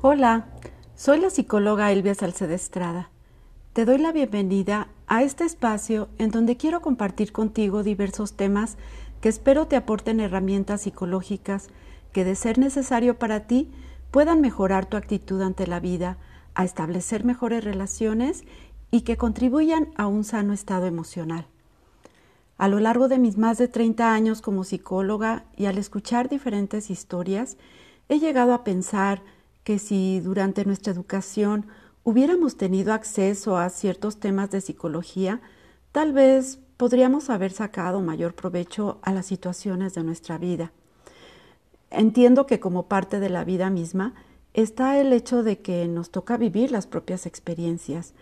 Hola, soy la psicóloga Elvia Salceda Estrada. Te doy la bienvenida a este espacio en donde quiero compartir contigo diversos temas que espero te aporten herramientas psicológicas que, de ser necesario para ti, puedan mejorar tu actitud ante la vida, a establecer mejores relaciones y que contribuyan a un sano estado emocional. A lo largo de mis más de 30 años como psicóloga y al escuchar diferentes historias, he llegado a pensar que si durante nuestra educación hubiéramos tenido acceso a ciertos temas de psicología, tal vez podríamos haber sacado mayor provecho a las situaciones de nuestra vida. Entiendo que como parte de la vida misma está el hecho de que nos toca vivir las propias experiencias.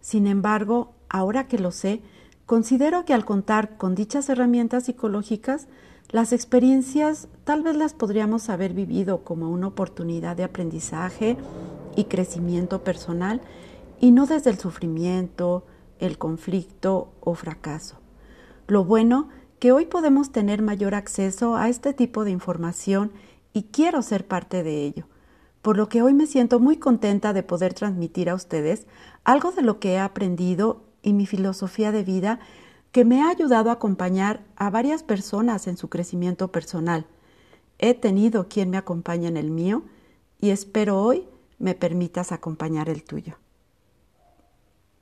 Sin embargo, ahora que lo sé, considero que al contar con dichas herramientas psicológicas, las experiencias tal vez las podríamos haber vivido como una oportunidad de aprendizaje y crecimiento personal y no desde el sufrimiento, el conflicto o fracaso. Lo bueno que hoy podemos tener mayor acceso a este tipo de información y quiero ser parte de ello, por lo que hoy me siento muy contenta de poder transmitir a ustedes algo de lo que he aprendido y mi filosofía de vida que me ha ayudado a acompañar a varias personas en su crecimiento personal. He tenido quien me acompaña en el mío y espero hoy me permitas acompañar el tuyo.